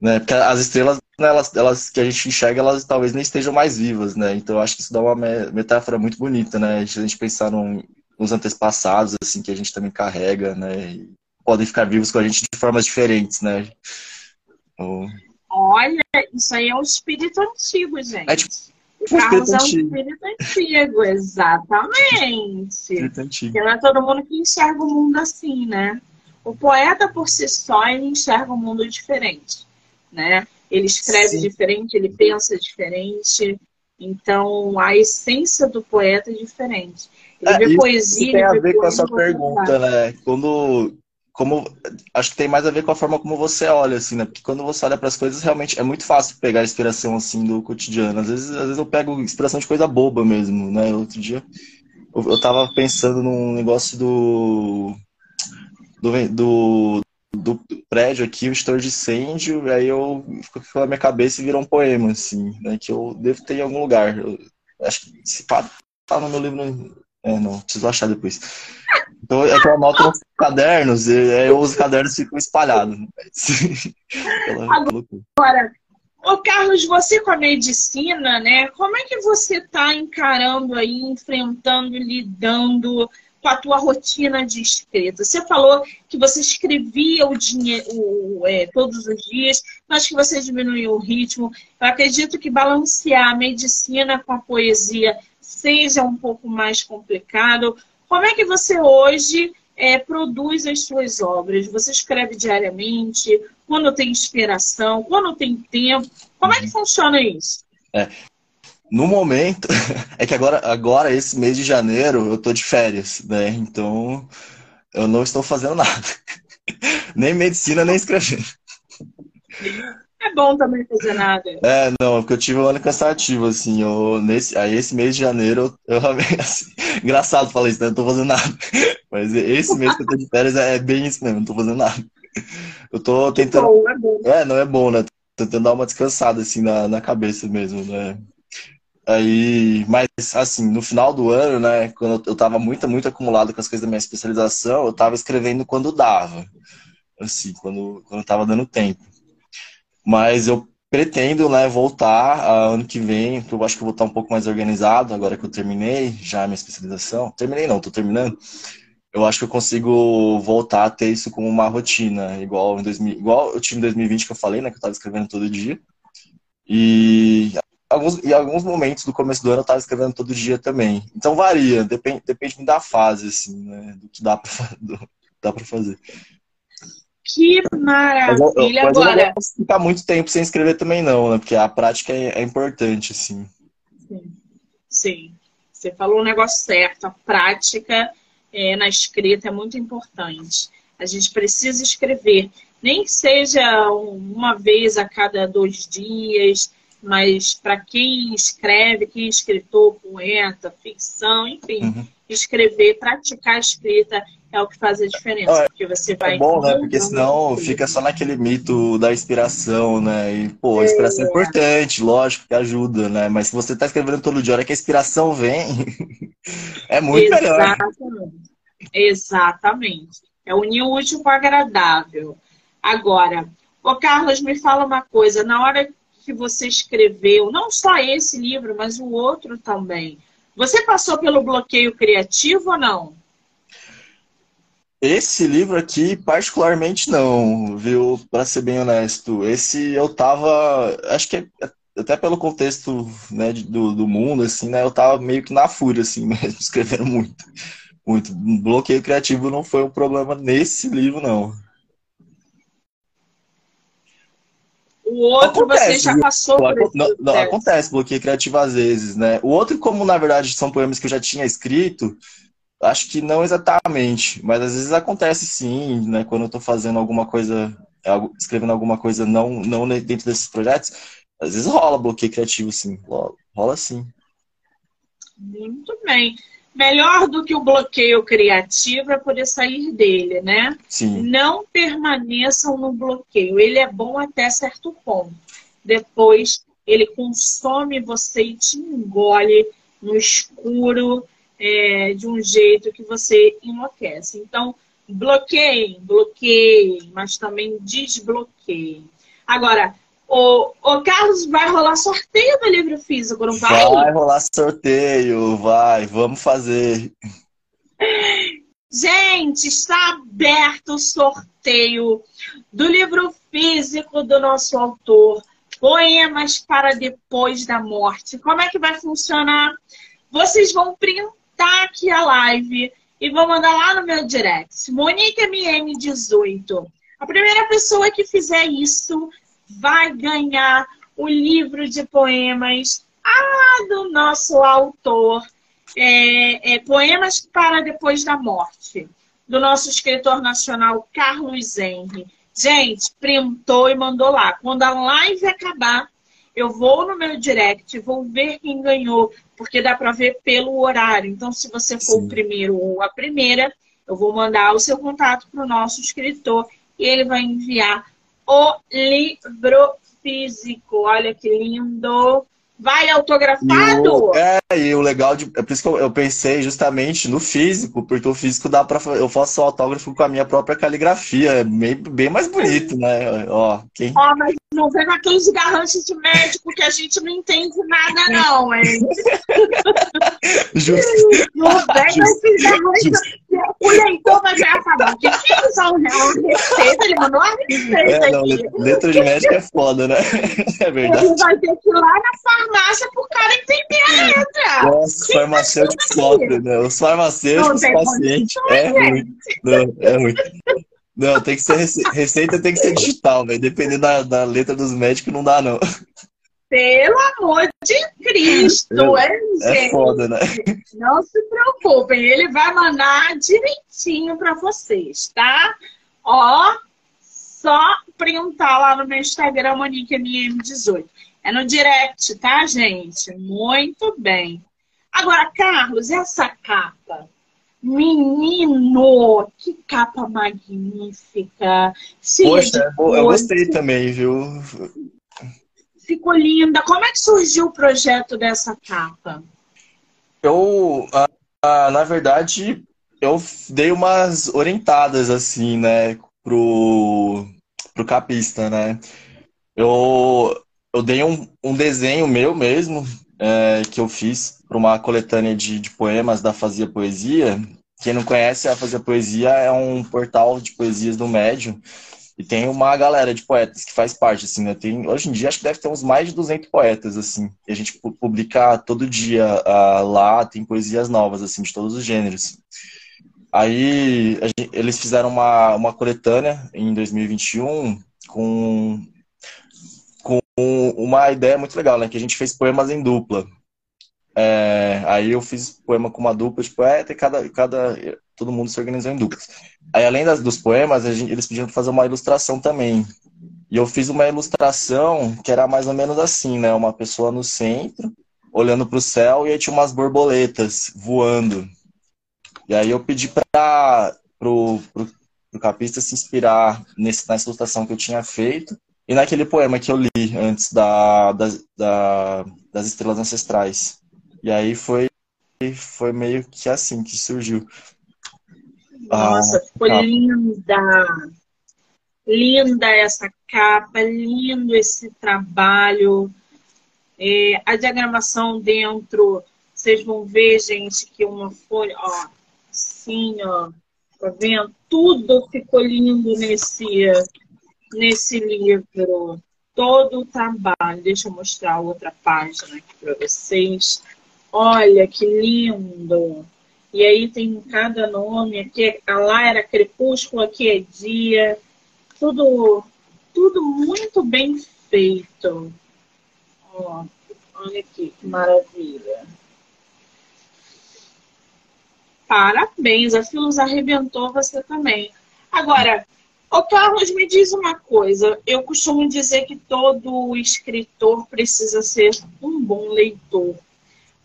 né? Porque as estrelas, né, elas, elas que a gente enxerga, elas talvez nem estejam mais vivas, né? Então eu acho que isso dá uma metáfora muito bonita, né? A gente pensar num, nos antepassados, assim, que a gente também carrega, né? E podem ficar vivos com a gente de formas diferentes, né? Olha, isso aí é um espírito antigo, gente. É tipo, o Carlos é um espírito antigo, exatamente. Porque não é todo mundo que enxerga o mundo assim, né? O poeta, por si só, ele enxerga o um mundo diferente, né? Ele escreve Sim. diferente, ele pensa diferente. Então, a essência do poeta é diferente. Ele é, poesia. Isso tem a ver com a sua pergunta, né? Quando. Como, acho que tem mais a ver com a forma como você olha, assim, né? Porque quando você olha para as coisas, realmente é muito fácil pegar inspiração, assim, do cotidiano. Às vezes, às vezes eu pego inspiração de coisa boba mesmo, né? Outro dia eu, eu tava pensando num negócio do. do, do do prédio aqui, o estouro de incêndio, aí eu ficou na minha cabeça e virou um poema, assim, né? Que eu devo ter em algum lugar. Eu, acho que se pá, tá no meu livro é, não, preciso achar depois. Então, é que eu anoto nos cadernos, e uso cadernos ficam espalhados. Agora, ô Carlos, você com a medicina, né? Como é que você está encarando aí, enfrentando, lidando com a tua rotina de escrita? Você falou que você escrevia o dinheiro é, todos os dias, mas que você diminuiu o ritmo. Eu acredito que balancear a medicina com a poesia seja um pouco mais complicado. Como é que você hoje é, produz as suas obras? Você escreve diariamente? Quando tem inspiração? Quando tem tempo? Como é que funciona isso? É. No momento, é que agora, agora, esse mês de janeiro, eu tô de férias, né? Então, eu não estou fazendo nada. nem medicina, nem escrevendo. É bom também fazer nada. É, não, porque eu tive um ano cansativo, assim. Eu, nesse, aí, esse mês de janeiro, eu, eu assim, engraçado falar isso, né? Não tô fazendo nada. Mas esse mês que eu tô de férias é bem isso mesmo, não tô fazendo nada. Eu tô tentando. É, bom, é, bom. é, não é bom, né? Tô tentando dar uma descansada, assim, na, na cabeça mesmo, né? Aí, mas assim, no final do ano, né, quando eu tava muito, muito acumulado com as coisas da minha especialização, eu tava escrevendo quando dava. Assim, quando, quando tava dando tempo. Mas eu pretendo, né, voltar ano que vem, eu acho que vou estar um pouco mais organizado, agora que eu terminei já a minha especialização. Terminei não, tô terminando. Eu acho que eu consigo voltar a ter isso como uma rotina, igual em 2000, igual eu tinha em 2020 que eu falei, né, que eu tava escrevendo todo dia. E alguns, em alguns momentos do começo do ano eu estava escrevendo todo dia também. Então varia, depende, depende da fase, assim, né? Do que dá para dá pra fazer. Que maravilha! Mas mas Agora. Eu não posso ficar muito tempo sem escrever também, não, né? Porque a prática é, é importante, assim. Sim. Sim. Você falou o um negócio certo. A prática é, na escrita é muito importante. A gente precisa escrever. Nem que seja uma vez a cada dois dias, mas para quem escreve, quem é escritor, poeta, ficção, enfim, uhum. escrever, praticar a escrita é o que faz a diferença, porque você vai... É bom, né? Porque senão fica só naquele mito da inspiração, né? E, pô, a inspiração é, é importante, lógico que ajuda, né? Mas se você está escrevendo todo dia, a hora que a inspiração vem, é muito Exatamente. melhor. Exatamente. É unir o útil com o agradável. Agora, ô Carlos, me fala uma coisa, na hora que você escreveu, não só esse livro, mas o outro também. Você passou pelo bloqueio criativo ou não? Esse livro aqui, particularmente não, viu? Para ser bem honesto. Esse eu tava. Acho que é, até pelo contexto né, do, do mundo, assim, né? Eu tava meio que na fúria, assim, mesmo, escrevendo muito. Muito. Bloqueio criativo não foi um problema nesse livro, não. O outro acontece, você já passou por não, não, acontece bloqueio criativo às vezes, né? O outro, como na verdade são poemas que eu já tinha escrito, acho que não exatamente, mas às vezes acontece sim, né? Quando eu tô fazendo alguma coisa, escrevendo alguma coisa não, não dentro desses projetos, às vezes rola bloqueio criativo, sim. Rola, rola sim. Muito bem melhor do que o bloqueio criativo é poder sair dele, né? Sim. Não permaneçam no bloqueio. Ele é bom até certo ponto. Depois ele consome você e te engole no escuro é, de um jeito que você enlouquece. Então, bloqueiem, bloqueiem, mas também desbloqueiem. Agora, o, o Carlos, vai rolar sorteio do livro físico, não vai? Vai rolar sorteio, vai, vamos fazer. Gente, está aberto o sorteio do livro físico do nosso autor, Poemas para Depois da Morte. Como é que vai funcionar? Vocês vão printar aqui a live e vão mandar lá no meu direct, Monique MM18. A primeira pessoa que fizer isso vai ganhar o livro de poemas ah, do nosso autor, é, é, Poemas para Depois da Morte, do nosso escritor nacional Carlos Henry. Gente, printou e mandou lá. Quando a live acabar, eu vou no meu direct, vou ver quem ganhou, porque dá para ver pelo horário. Então, se você for Sim. o primeiro ou a primeira, eu vou mandar o seu contato para o nosso escritor e ele vai enviar o livro físico. Olha que lindo! Vai autografado? E o, é, e o legal de. É por isso que eu, eu, pensei justamente no físico, porque o físico dá para Eu faço autógrafo com a minha própria caligrafia. É bem, bem mais bonito, né? Ó, quem... Ó, mas não vem naqueles garranchos de médico que a gente não entende nada, não, hein? Justo. Não vem naqueles garranchos. O leitor vai o que, que eles vão receita? Ele mandou uma receita. É, não, aqui. letra de médico é foda, né? É verdade. Ele vai ter que ir lá na farmácia pro cara entender a letra. Nossa, os farmacêuticos sofrem, né? Os farmacêuticos, os pacientes. É ruim. Não, é ruim. Não, tem que ser receita, tem que ser digital, velho. Dependendo da, da letra dos médicos, não dá, não. Pelo amor de Cristo, é, é foda, né? Não se preocupem, ele vai mandar direitinho para vocês, tá? Ó, só printar lá no meu Instagram, MoniqueMM18. É no direct, tá, gente? Muito bem. Agora, Carlos, essa capa? Menino, que capa magnífica. Poxa, eu gostei também, viu? Ficou linda. Como é que surgiu o projeto dessa capa? Eu, ah, ah, na verdade, eu dei umas orientadas, assim, né, pro, pro capista, né? Eu, eu dei um, um desenho meu mesmo, é, que eu fiz para uma coletânea de, de, poemas da Fazia Poesia. Quem não conhece, a Fazia Poesia é um portal de poesias do Médium. E tem uma galera de poetas que faz parte, assim, né? Tem, hoje em dia, acho que deve ter uns mais de 200 poetas, assim. E a gente publica todo dia uh, lá, tem poesias novas, assim, de todos os gêneros. Aí, gente, eles fizeram uma, uma coletânea em 2021 com com uma ideia muito legal, né? Que a gente fez poemas em dupla. É, aí eu fiz poema com uma dupla, tipo, é, tem cada, cada, todo mundo se organizou em duplas. Aí além das, dos poemas, gente, eles pediram fazer uma ilustração também. E eu fiz uma ilustração que era mais ou menos assim, né? Uma pessoa no centro, olhando para o céu, e aí tinha umas borboletas voando. E aí eu pedi para pro capista se inspirar nesse, nessa ilustração que eu tinha feito e naquele poema que eu li antes da, da, da, das Estrelas Ancestrais. E aí foi, foi meio que assim que surgiu. Nossa, ah, ficou capa. linda! Linda essa capa, lindo esse trabalho. É, a diagramação dentro, vocês vão ver, gente, que uma folha, ó, assim, ó, tá vendo? Tudo ficou lindo nesse, nesse livro todo o trabalho. Deixa eu mostrar outra página aqui para vocês. Olha que lindo! E aí tem cada nome, aqui lá era crepúsculo, aqui é dia. Tudo, tudo muito bem feito. Ó, olha aqui que maravilha. Parabéns, a Filos arrebentou você também. Agora, Ô, Carlos, me diz uma coisa. Eu costumo dizer que todo escritor precisa ser um bom leitor.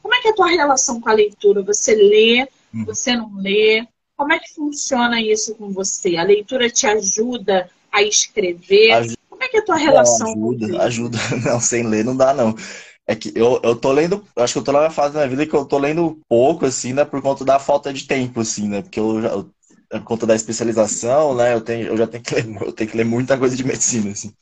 Como é que é a tua relação com a leitura? Você lê, hum. você não lê? Como é que funciona isso com você? A leitura te ajuda a escrever? Ajuda. Como é que é a tua relação? Não, ajuda, ajuda. Não, sem ler não dá, não. É que eu, eu tô lendo, acho que eu tô na fase da minha vida que eu tô lendo pouco, assim, né, por conta da falta de tempo, assim, né, porque eu, eu por conta da especialização, né? Eu, tenho, eu já tenho que, ler, eu tenho que ler muita coisa de medicina, assim.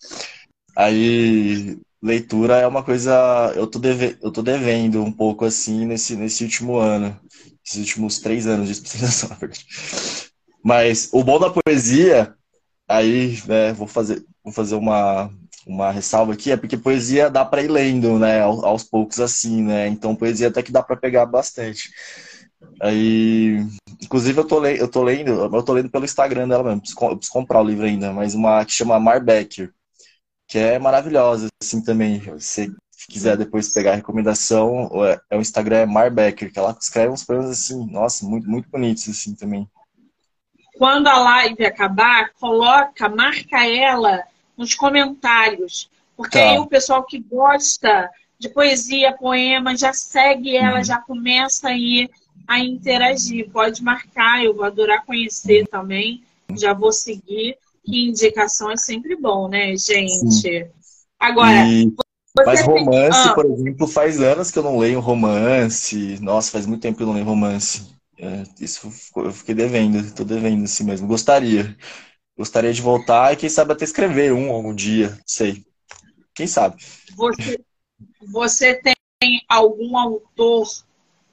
Aí, leitura é uma coisa. Eu tô, deve, eu tô devendo um pouco, assim, nesse, nesse último ano. Esses últimos três anos de especialização. Mas o bom da poesia, aí, né, vou fazer, vou fazer uma, uma ressalva aqui, é porque poesia dá para ir lendo, né, aos poucos assim, né? Então poesia até que dá para pegar bastante. Aí, inclusive eu tô, le eu tô lendo, eu tô lendo pelo Instagram dela mesmo, preciso, eu preciso comprar o livro ainda, mas uma que chama Mar Becker, que é maravilhosa, assim, também. Se quiser depois pegar a recomendação, é, é, o Instagram é Mar Becker, que ela escreve uns poemas assim, nossa, muito, muito bonitos, assim, também. Quando a live acabar, coloca, marca ela nos comentários, porque tá. aí o pessoal que gosta de poesia, poema, já segue ela, uhum. já começa a ir a interagir. Pode marcar, eu vou adorar conhecer também. Já vou seguir. Que indicação é sempre bom, né, gente? Sim. Agora. E... Mas romance, ah. por exemplo, faz anos que eu não leio romance. Nossa, faz muito tempo que eu não leio romance. É, isso eu fiquei devendo, tô devendo assim mesmo. Gostaria. Gostaria de voltar e quem sabe até escrever um algum dia, sei. Quem sabe? Você, você tem algum autor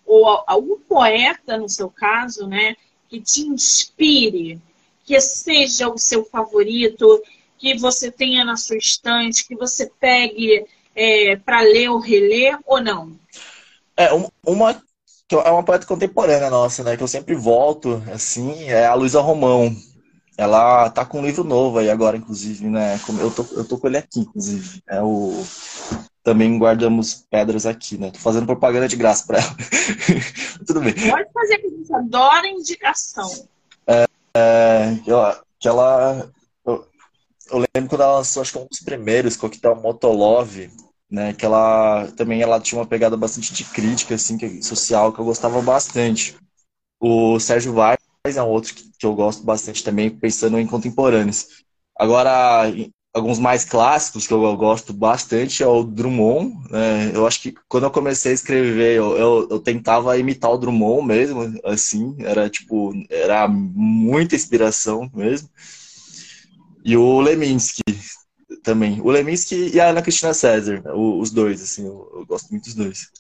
ou algum poeta, no seu caso, né, que te inspire, que seja o seu favorito, que você tenha na sua estante, que você pegue é, para ler ou reler, ou não? É, uma é uma poeta contemporânea nossa, né, que eu sempre volto, assim, é a Luísa Romão. Ela tá com um livro novo aí agora, inclusive, né? Eu tô, eu tô com ele aqui, inclusive. É o também guardamos pedras aqui, né? Tô fazendo propaganda de graça para ela. Tudo bem. Pode fazer, que a gente adora indicação. É, é, que ela. Eu, eu, lembro quando ela lançou, acho que um dos primeiros, Coquetel Motolove, né? Que ela também ela tinha uma pegada bastante de crítica, assim, que, social, que eu gostava bastante. O Sérgio Vaz é um outro que, que eu gosto bastante também, pensando em contemporâneos. Agora, alguns mais clássicos que eu gosto bastante é o Drummond. Né? Eu acho que quando eu comecei a escrever, eu, eu, eu, tentava imitar o Drummond mesmo, assim, era tipo, era muita inspiração mesmo. E o Leminski também. O Leminski e a Ana Cristina César, os dois, assim, eu, eu gosto muito dos dois.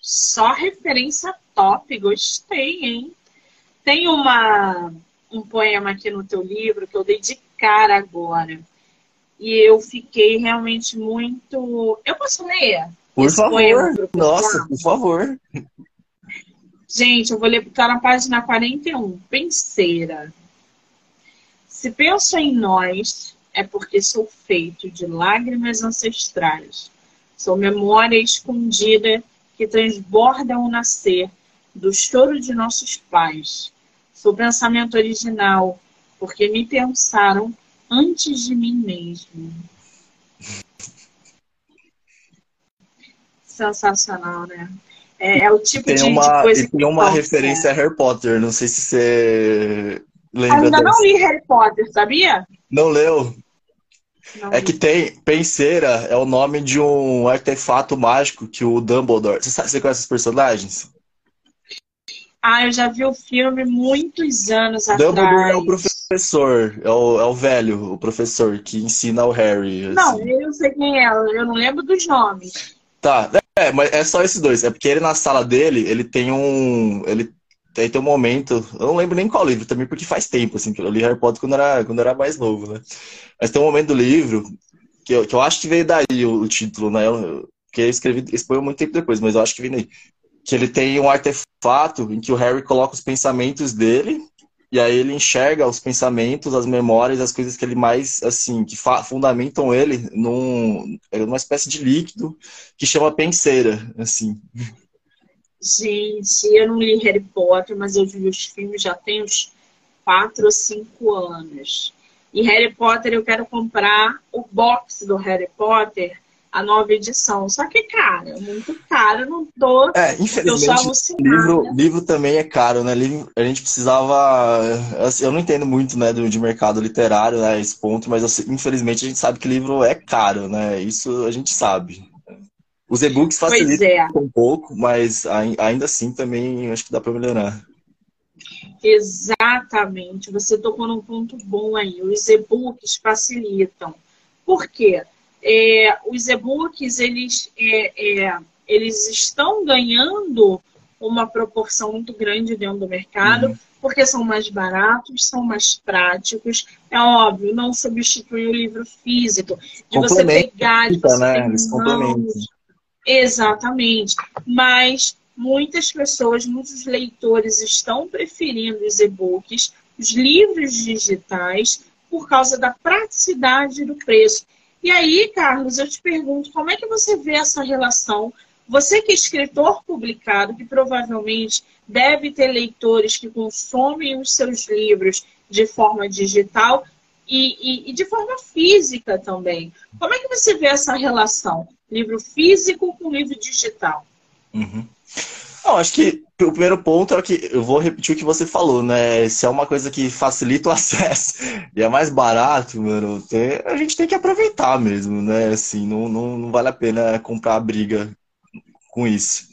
Só referência top, gostei, hein? Tem uma, um poema aqui no teu livro que eu dei de cara agora e eu fiquei realmente muito. Eu posso ler? Por favor. Nossa, por favor. Gente, eu vou ler porque tá na página 41. Penseira. Se penso em nós, é porque sou feito de lágrimas ancestrais. Sou memória escondida que transborda ao nascer do choro de nossos pais. Sou pensamento original, porque me pensaram antes de mim mesmo. Sensacional, né? É, é o tipo tem de, uma, de coisa que. Tem uma referência a Harry Potter, não sei se você lembra. Ainda dessa. não li Harry Potter, sabia? Não leu? Não é li. que tem. Penseira é o nome de um artefato mágico que o Dumbledore. Você, sabe, você conhece os personagens? Ah, eu já vi o filme muitos anos Dumbledore atrás. é o professor, é o, é o velho, o professor que ensina o Harry. Assim. Não, eu não sei quem é, eu não lembro dos nomes. Tá, é, mas é só esses dois. É porque ele na sala dele, ele tem um. Ele tem, tem um momento. Eu não lembro nem qual livro também, porque faz tempo, assim, que eu li Harry Potter quando era, quando era mais novo, né? Mas tem um momento do livro que eu, que eu acho que veio daí o, o título, né? Eu, que eu escrevi, foi muito tempo depois, mas eu acho que veio daí que ele tem um artefato em que o Harry coloca os pensamentos dele e aí ele enxerga os pensamentos, as memórias, as coisas que ele mais, assim, que fundamentam ele num, numa espécie de líquido que chama penseira, assim. Gente, eu não li Harry Potter, mas eu vi os filmes já tem uns quatro ou cinco anos. E Harry Potter, eu quero comprar o box do Harry Potter a nova edição. Só que, cara, muito caro, não tô. É, infelizmente, livro, livro também é caro, né? Livro, a gente precisava. Assim, eu não entendo muito, né, do, de mercado literário, né, esse ponto, mas assim, infelizmente a gente sabe que livro é caro, né? Isso a gente sabe. Os e-books facilitam é. um pouco, mas ainda assim também acho que dá para melhorar. Exatamente, você tocou num ponto bom aí. Os e-books facilitam. Por quê? É, os e-books eles, é, é, eles estão ganhando uma proporção muito grande dentro do mercado, uhum. porque são mais baratos, são mais práticos. É óbvio, não substitui o livro físico, de você pegar, de você né? Exatamente. Mas muitas pessoas, muitos leitores estão preferindo os e-books, os livros digitais, por causa da praticidade do preço. E aí, Carlos, eu te pergunto, como é que você vê essa relação? Você que é escritor publicado, que provavelmente deve ter leitores que consomem os seus livros de forma digital e, e, e de forma física também. Como é que você vê essa relação? Livro físico com livro digital? Uhum. Não, acho que o primeiro ponto é que eu vou repetir o que você falou, né? Se é uma coisa que facilita o acesso e é mais barato, mano, a gente tem que aproveitar mesmo, né? Assim, não, não, não vale a pena comprar a briga com isso.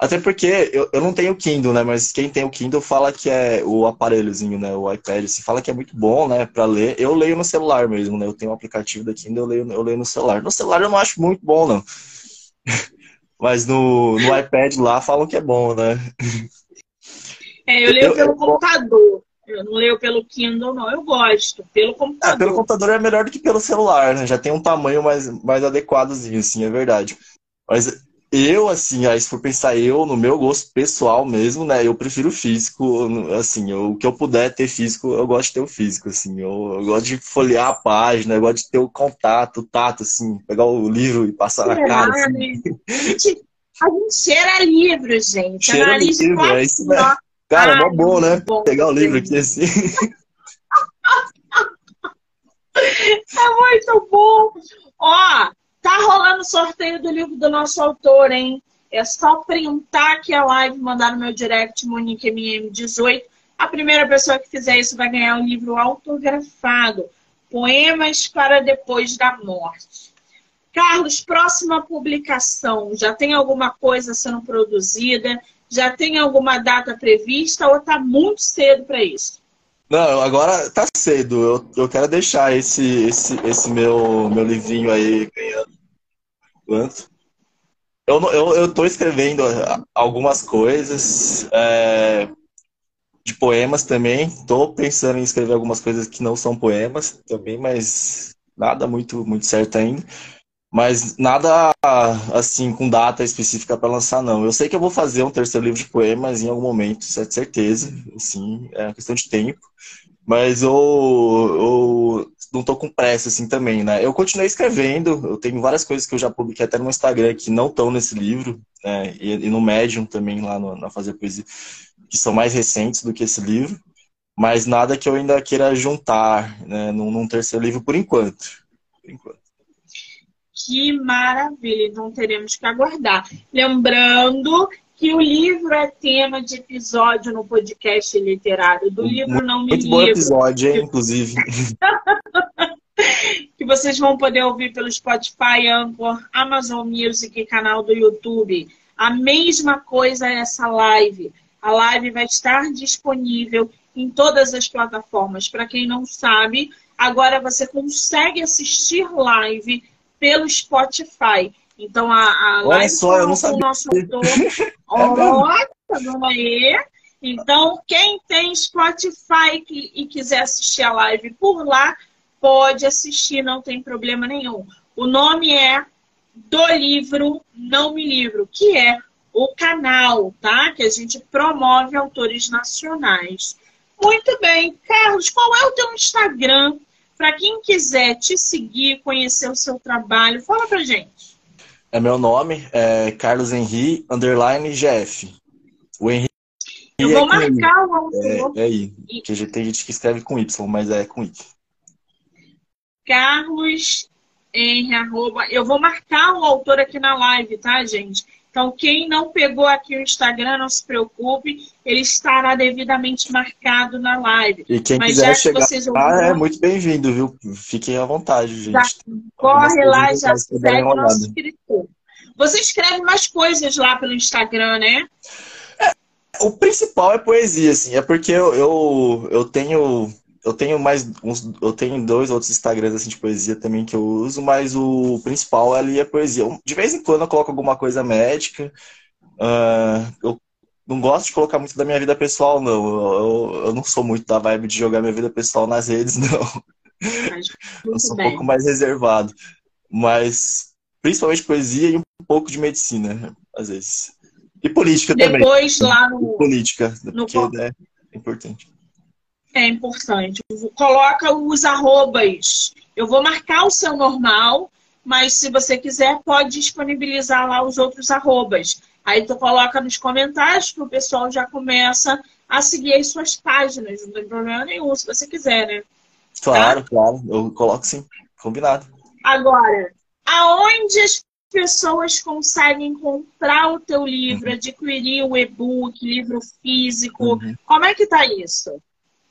Até porque eu, eu não tenho Kindle, né? Mas quem tem o Kindle fala que é o aparelhozinho, né? O iPad, assim, fala que é muito bom, né? Pra ler. Eu leio no celular mesmo, né? Eu tenho um aplicativo da Kindle, eu leio, eu leio no celular. No celular eu não acho muito bom, não. Mas no, no iPad lá falam que é bom, né? É, eu leio eu, pelo eu, computador. Eu não leio pelo Kindle, não. Eu gosto, pelo computador. É, pelo computador é melhor do que pelo celular, né? Já tem um tamanho mais, mais adequadozinho, assim, é verdade. Mas eu, assim, aí se for pensar eu, no meu gosto pessoal mesmo, né? Eu prefiro físico, assim, eu, o que eu puder ter físico, eu gosto de ter o físico, assim. Eu, eu gosto de folhear a página, eu gosto de ter o contato, o tato, assim, pegar o livro e passar na cara. Assim. Né? A gente cheira livro, gente. Cheira livro, é isso mesmo. Cara, é mó bom, né? Bom, pegar o livro aqui assim. É muito bom. Ó, Tá rolando sorteio do livro do nosso autor, hein? É só printar aqui a live, mandar no meu direct, MoniqueMM18. A primeira pessoa que fizer isso vai ganhar um livro autografado. Poemas para depois da morte. Carlos, próxima publicação, já tem alguma coisa sendo produzida? Já tem alguma data prevista ou está muito cedo para isso? Não, agora tá cedo. Eu, eu quero deixar esse, esse, esse meu, meu livrinho aí ganhando quanto. Eu, eu, eu tô escrevendo algumas coisas é, de poemas também. Tô pensando em escrever algumas coisas que não são poemas também, mas nada muito, muito certo ainda. Mas nada assim com data específica para lançar, não. Eu sei que eu vou fazer um terceiro livro de poemas em algum momento, isso é certeza. Assim, é questão de tempo. Mas eu, eu não tô com pressa, assim, também, né? Eu continuei escrevendo, eu tenho várias coisas que eu já publiquei até no Instagram que não estão nesse livro, né? E, e, no Medium também, lá no, na Fazer Poesia, que são mais recentes do que esse livro. Mas nada que eu ainda queira juntar, né? Num, num terceiro livro, por enquanto. Por enquanto. Que maravilha! Então teremos que aguardar. Lembrando que o livro é tema de episódio no podcast literário. Do livro Não Me Muito bom episódio, hein, inclusive. que vocês vão poder ouvir pelo Spotify, Anchor, Amazon Music e canal do YouTube. A mesma coisa é essa live. A live vai estar disponível em todas as plataformas. Para quem não sabe, agora você consegue assistir live pelo Spotify. Então a, a Olha live só, eu não sabia. o nosso autor. Olha, tá aí. Então, quem tem Spotify e quiser assistir a live por lá, pode assistir, não tem problema nenhum. O nome é do livro Não Me Livro, que é o canal, tá? Que a gente promove autores nacionais. Muito bem. Carlos, qual é o teu Instagram? Para quem quiser te seguir, conhecer o seu trabalho, fala pra gente. É meu nome, é Carlos Henri, underline GF. O Henri Eu vou é marcar o autor. É, é aí, porque tem gente que escreve com Y, mas é com I. Carlos Henri, arroba. Eu vou marcar o autor aqui na live, tá, gente? Então, quem não pegou aqui o Instagram, não se preocupe, ele estará devidamente marcado na live. E quem Mas quiser chegar que vocês ouviram, é muito bem-vindo, viu? Fiquem à vontade, gente. Já corre lá e já segue o nosso escritor. Você escreve mais coisas lá pelo Instagram, né? É, o principal é poesia, assim. É porque eu, eu, eu tenho eu tenho mais uns, eu tenho dois outros Instagrams assim de poesia também que eu uso, mas o principal ali é poesia. De vez em quando eu coloco alguma coisa médica. Uh, eu não gosto de colocar muito da minha vida pessoal, não. Eu, eu, não sou muito da vibe de jogar minha vida pessoal nas redes, não. Eu sou bem. um pouco mais reservado. Mas principalmente poesia e um pouco de medicina, às vezes. E política Depois, também. Depois lá no. Política, porque no... né, é importante é importante. Coloca os arrobas. Eu vou marcar o seu normal, mas se você quiser, pode disponibilizar lá os outros arrobas. Aí tu coloca nos comentários que o pessoal já começa a seguir as suas páginas. Não tem problema nenhum, se você quiser, né? Claro, tá? claro. Eu coloco sim. Combinado. Agora, aonde as pessoas conseguem comprar o teu livro, uhum. adquirir o e-book, livro físico? Uhum. Como é que tá isso?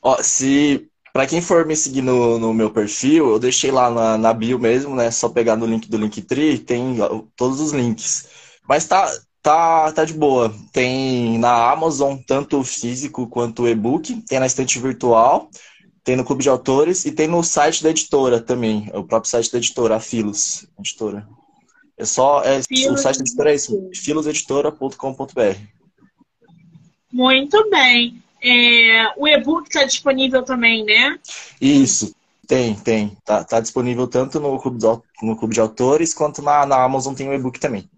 Ó, se para quem for me seguir no, no, meu perfil, eu deixei lá na, na bio mesmo, né? Só pegar no link do Linktree, tem todos os links. Mas tá, tá, tá de boa. Tem na Amazon, tanto físico quanto e-book, tem na estante virtual, tem no Clube de Autores e tem no site da editora também, o próprio site da editora, a Filos, editora. É só, é, o site da editora é isso, filoseditora.com.br. Muito bem. É, o e-book está disponível também, né? Isso, tem, tem. Tá, tá disponível tanto no Clube, de, no Clube de Autores quanto na, na Amazon tem o e-book também.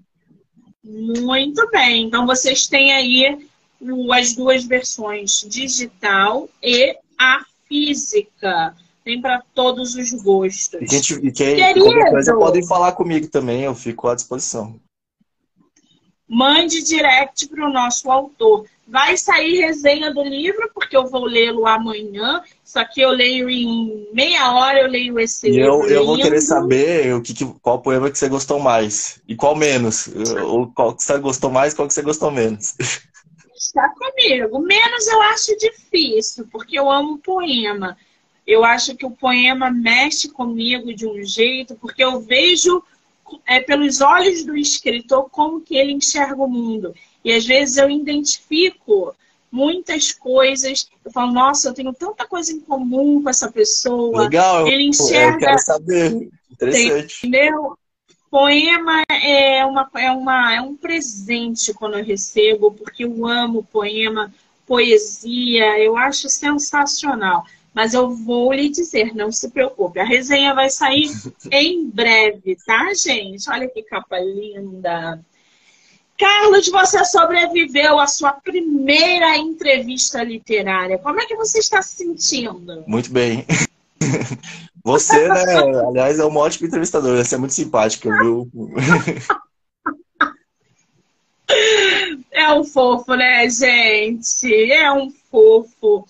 Muito bem. Então vocês têm aí as duas versões, digital e a física. Tem para todos os gostos. E, gente, e quem, qualquer coisa podem falar comigo também, eu fico à disposição. Mande direct para o nosso autor. Vai sair resenha do livro, porque eu vou lê-lo amanhã. Só que eu leio em meia hora, eu leio esse e livro. Eu, eu vou querer saber o que, qual poema que você gostou mais. E qual menos. Ou qual que você gostou mais qual que você gostou menos. Está comigo. Menos eu acho difícil, porque eu amo poema. Eu acho que o poema mexe comigo de um jeito, porque eu vejo é, pelos olhos do escritor como que ele enxerga o mundo. E às vezes eu identifico muitas coisas. Eu falo, nossa, eu tenho tanta coisa em comum com essa pessoa. Legal, ele enxerga. Eu quero saber. Interessante. Entendeu? Poema é, uma, é, uma, é um presente quando eu recebo, porque eu amo poema, poesia, eu acho sensacional. Mas eu vou lhe dizer, não se preocupe, a resenha vai sair em breve, tá, gente? Olha que capa linda. Carlos, você sobreviveu à sua primeira entrevista literária. Como é que você está se sentindo? Muito bem. Você, né? Aliás, é um ótimo entrevistador. Você é muito simpática, viu? É um fofo, né, gente? É um fofo.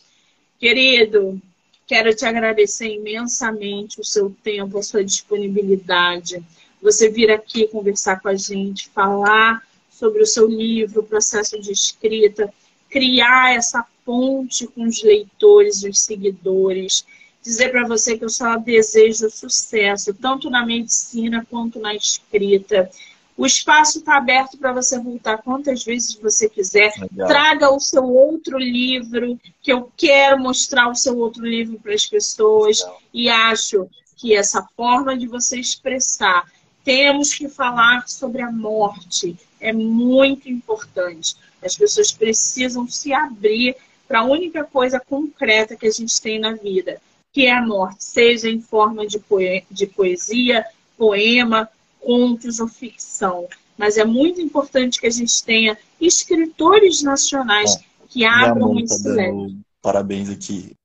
Querido, quero te agradecer imensamente o seu tempo, a sua disponibilidade. Você vir aqui conversar com a gente, falar sobre o seu livro, o processo de escrita, criar essa ponte com os leitores, os seguidores. Dizer para você que eu só desejo sucesso, tanto na medicina quanto na escrita. O espaço está aberto para você voltar quantas vezes você quiser. Legal. Traga o seu outro livro, que eu quero mostrar o seu outro livro para as pessoas. Legal. E acho que essa forma de você expressar, temos que falar sobre a morte, é muito importante. As pessoas precisam se abrir para a única coisa concreta que a gente tem na vida, que é a morte, seja em forma de, poe de poesia, poema, contos ou ficção. Mas é muito importante que a gente tenha escritores nacionais Bom, que abram tá esse leque. Parabéns aqui.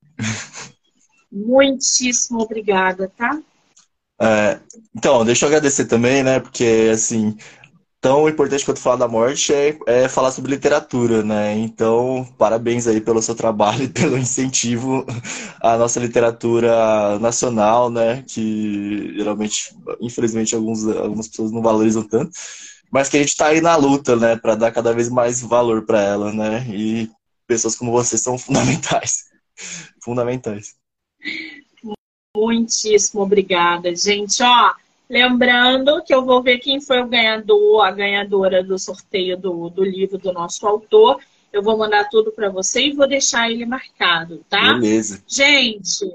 Muitíssimo obrigada, tá? É, então, deixa eu agradecer também, né? Porque, assim, tão importante quanto falar da morte é, é, falar sobre literatura, né? Então, parabéns aí pelo seu trabalho e pelo incentivo à nossa literatura nacional, né? Que geralmente, infelizmente, alguns, algumas pessoas não valorizam tanto, mas que a gente está aí na luta, né? Para dar cada vez mais valor para ela, né? E pessoas como você são fundamentais, fundamentais. Muitíssimo obrigada, gente. Ó, Lembrando que eu vou ver quem foi o ganhador, a ganhadora do sorteio do, do livro do nosso autor. Eu vou mandar tudo para você e vou deixar ele marcado, tá? Beleza. Gente,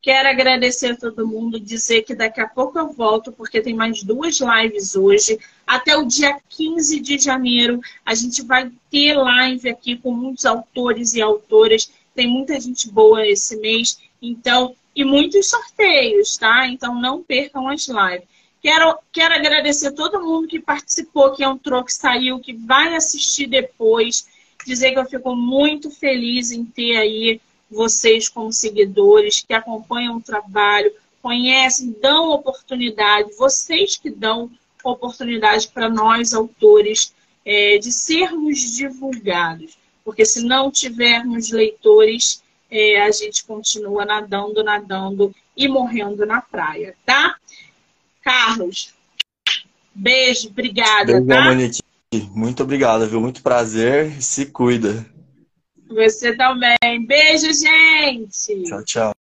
quero agradecer a todo mundo, dizer que daqui a pouco eu volto, porque tem mais duas lives hoje. Até o dia 15 de janeiro, a gente vai ter live aqui com muitos autores e autoras. Tem muita gente boa esse mês. Então, e muitos sorteios, tá? Então não percam as lives. Quero, quero agradecer todo mundo que participou, que entrou, que saiu, que vai assistir depois. Dizer que eu fico muito feliz em ter aí vocês como seguidores, que acompanham o trabalho, conhecem, dão oportunidade, vocês que dão oportunidade para nós, autores, é, de sermos divulgados. Porque se não tivermos leitores, é, a gente continua nadando, nadando e morrendo na praia, tá? Carlos, beijo, obrigada, beijo, tá? Monique. Muito obrigada, viu? Muito prazer. Se cuida. Você também. Beijo, gente. Tchau, tchau.